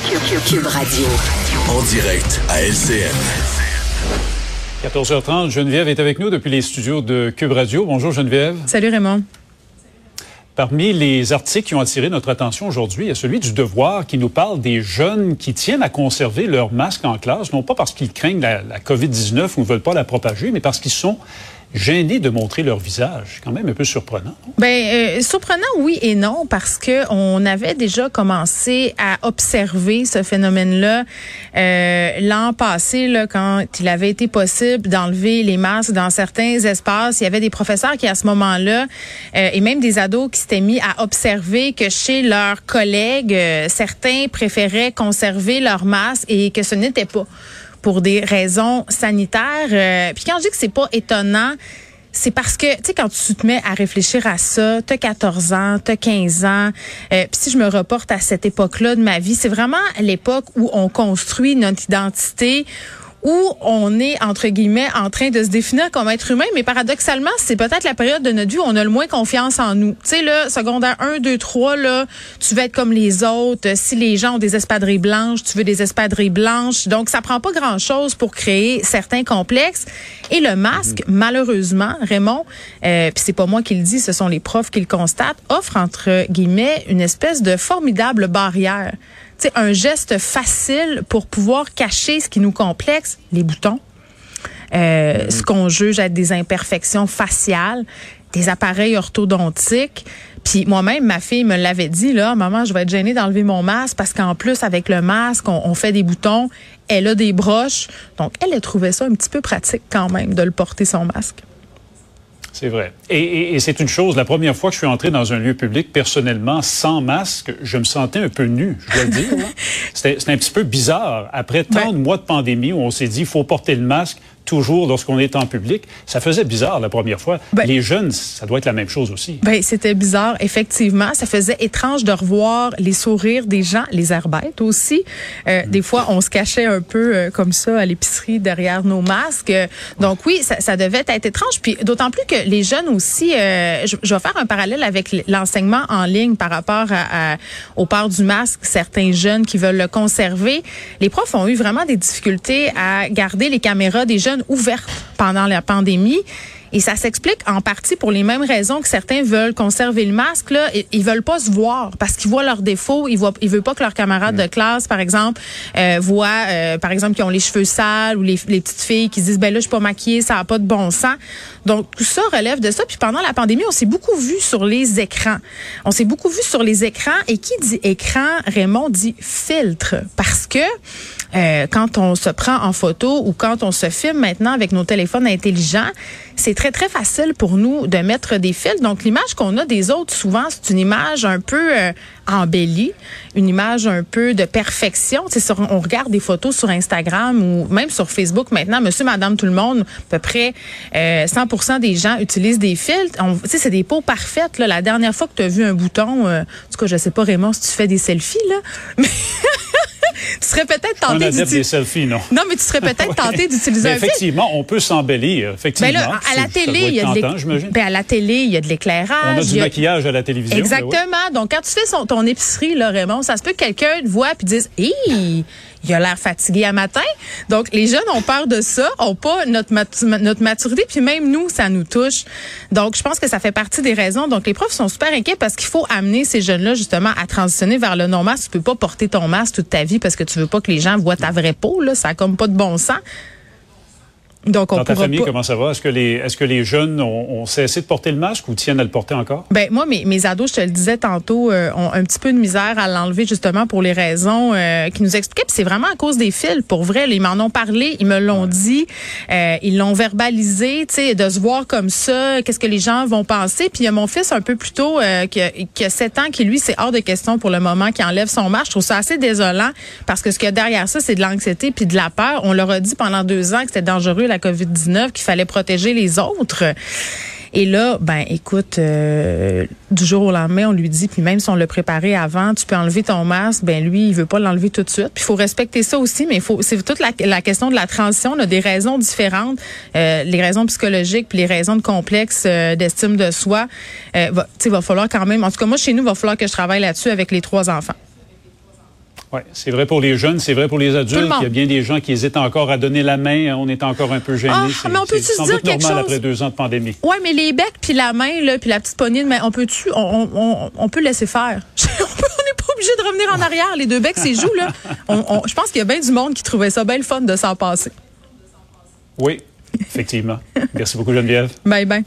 Cube Radio. En direct à LCN. 14h30, Geneviève est avec nous depuis les studios de Cube Radio. Bonjour Geneviève. Salut Raymond. Parmi les articles qui ont attiré notre attention aujourd'hui, il y a celui du Devoir qui nous parle des jeunes qui tiennent à conserver leur masque en classe, non pas parce qu'ils craignent la, la COVID-19 ou ne veulent pas la propager, mais parce qu'ils sont gênés de montrer leur visage. Quand même un peu surprenant. Ben euh, surprenant oui et non parce que on avait déjà commencé à observer ce phénomène-là euh, l'an passé quand il avait été possible d'enlever les masques dans certains espaces. Il y avait des professeurs qui à ce moment-là euh, et même des ados qui s'étaient mis à observer que chez leurs collègues certains préféraient conserver leur masque et que ce n'était pas pour des raisons sanitaires. Euh, puis quand je dis que c'est pas étonnant, c'est parce que, tu sais, quand tu te mets à réfléchir à ça, t'as 14 ans, t'as 15 ans, euh, puis si je me reporte à cette époque-là de ma vie, c'est vraiment l'époque où on construit notre identité, où on est, entre guillemets, en train de se définir comme être humain, mais paradoxalement, c'est peut-être la période de notre vie où on a le moins confiance en nous. Tu sais, là, secondaire 1, 2, 3, là, tu veux être comme les autres. Si les gens ont des espadrilles blanches, tu veux des espadrilles blanches. Donc, ça prend pas grand-chose pour créer certains complexes. Et le masque, mhm. malheureusement, Raymond, euh, puis c'est pas moi qui le dis, ce sont les profs qui le constatent, offre, entre guillemets, une espèce de formidable barrière c'est un geste facile pour pouvoir cacher ce qui nous complexe, les boutons, euh, mm-hmm. ce qu'on juge être des imperfections faciales, des appareils orthodontiques. Puis moi-même, ma fille me l'avait dit, là, maman, je vais être gênée d'enlever mon masque parce qu'en plus, avec le masque, on, on, fait des boutons. Elle a des broches. Donc, elle a trouvé ça un petit peu pratique quand même de le porter son masque. C'est vrai. Et, et, c'est une chose, la première fois que je suis entré dans un lieu public, personnellement, sans masque, je me sentais un peu nu, je dois le dire. C'était un petit peu bizarre. Après tant de mois de pandémie où on s'est dit, il faut porter le masque, toujours lorsqu'on est en public. Ça faisait bizarre la première fois. Ben, les jeunes, ça doit être la même chose aussi. Ben, c'était bizarre, effectivement. Ça faisait étrange de revoir les sourires des gens, les bêtes aussi. Euh, mm. Des fois, on se cachait un peu euh, comme ça à l'épicerie derrière nos masques. Donc oui, ça, ça devait être étrange. Puis d'autant plus que les jeunes aussi, euh, je, je, vais faire un parallèle avec l'enseignement en ligne par rapport à, à, au port du masque. Certains jeunes qui veulent le conserver, les profs ont eu vraiment des difficultés à garder les caméras des jeunes ouverte pendant la pandémie. Et ça s'explique en partie pour les mêmes raisons que certains veulent conserver le masque. Là, ils veulent pas se voir parce qu'ils voient leurs défauts. Ils voient, ils veulent pas que leurs camarades de classe, par exemple, euh, voient, euh, par exemple, qui ont les cheveux sales ou les, les, petites filles qui disent, ben là, je suis pas maquillée, ça a pas de bon sens. Donc tout ça relève de ça. Puis pendant la pandémie, on s'est beaucoup vu sur les écrans. On s'est beaucoup vu sur les écrans. Et qui dit écran, Raymond dit filtre, parce que euh, quand on se prend en photo ou quand on se filme maintenant avec nos téléphones intelligents, c'est très, très facile pour nous de mettre des fils. Donc, l'image qu'on a des autres, souvent, c'est une image un peu euh, embellie, une image un peu de perfection. On regarde des photos sur Instagram ou même sur Facebook maintenant, monsieur, madame, tout le monde, à peu près euh, 100% des gens utilisent des filtres. C'est des peaux parfaites. Là. La dernière fois que tu as vu un bouton, euh, en tout cas, je sais pas, Raymond, si tu fais des selfies, là, tu serais peut-être tenté des selfies, non. Non, mais tu serais peut-être tenté d'utiliser un Effectivement, on peut s'embellir. Effectivement. Ben là, à la télé, il y a de ben à la télé, il y a de l'éclairage. On a du maquillage à la télévision. Ben Exactement. Donc, quand tu fais son, ton épicerie, là, Raymond, ça se peut que quelqu'un te voit puis dise, hé, il a l'air fatigué à matin. Donc, les jeunes ont peur de ça, ont pas notre, notre maturité, puis même nous, ça nous touche. Donc, je pense que ça fait partie des raisons. Donc, les profs sont super inquiets parce qu'il faut amener ces jeunes-là, justement, à transitionner vers le non-masque. Tu peux pas porter ton masque toute ta vie parce que tu veux pas que les gens voient ta vraie peau, là. Ça a comme pas de bon sens. Donc, on Dans ta famille, comment ça va? Est-ce que les, est-ce que les jeunes ont, cessé de porter le masque ou tiennent à le porter encore? Ben, moi, mes, mes ados, je te le disais tantôt, euh, ont un petit peu de misère à l'enlever justement pour les raisons euh, qui nous expliquaient. Puis c'est vraiment à cause des fils. Pour vrai, ils m'en ont parlé, ils me l'ont dit, euh, ils l'ont verbalisé, tu sais, de se voir comme ça, qu'est-ce que les gens vont penser. Puis il y a mon fils un peu plus tôt, qui, a, qui a 7 ans, qui lui, c'est hors de question pour le moment, qui enlève son masque. Je trouve ça assez désolant parce que ce qu'il y a derrière ça, c'est de l'anxiété puis de la peur. On leur a dit pendant deux ans que c'était dangereux, la COVID-19 qu'il fallait protéger les autres. Et là, ben écoute, euh, du jour au lendemain, on lui dit, puis même si on l'a préparé avant, tu peux enlever ton masque, ben lui, il veut pas l'enlever tout de suite. Puis il faut respecter ça aussi, mais il c'est toute la, question de la transition. On a des raisons différentes, euh, les raisons psychologiques, puis les raisons de complexe euh, d'estime de soi. Euh, va, va falloir quand même, en tout cas moi chez nous, il va falloir que je travaille là-dessus avec les trois enfants. Oui, c'est vrai pour les jeunes, c'est vrai pour les adultes. Il y a bien des gens qui hésitent encore à donner la main. On est encore un peu gênés. Ah, mais on peut-tu se dire quelque chose? après deux ans de pandémie. Oui, mais les becs puis la main là, puis la petite poignée de main, on peut-tu, on, on, on, peut laisser faire? on n'est pas obligé de revenir en arrière. Les deux becs, c'est joue là. je pense qu'il y a bien du monde qui trouvait ça bien le fun de s'en passer. Oui, effectivement. Merci beaucoup Geneviève. Bye bye.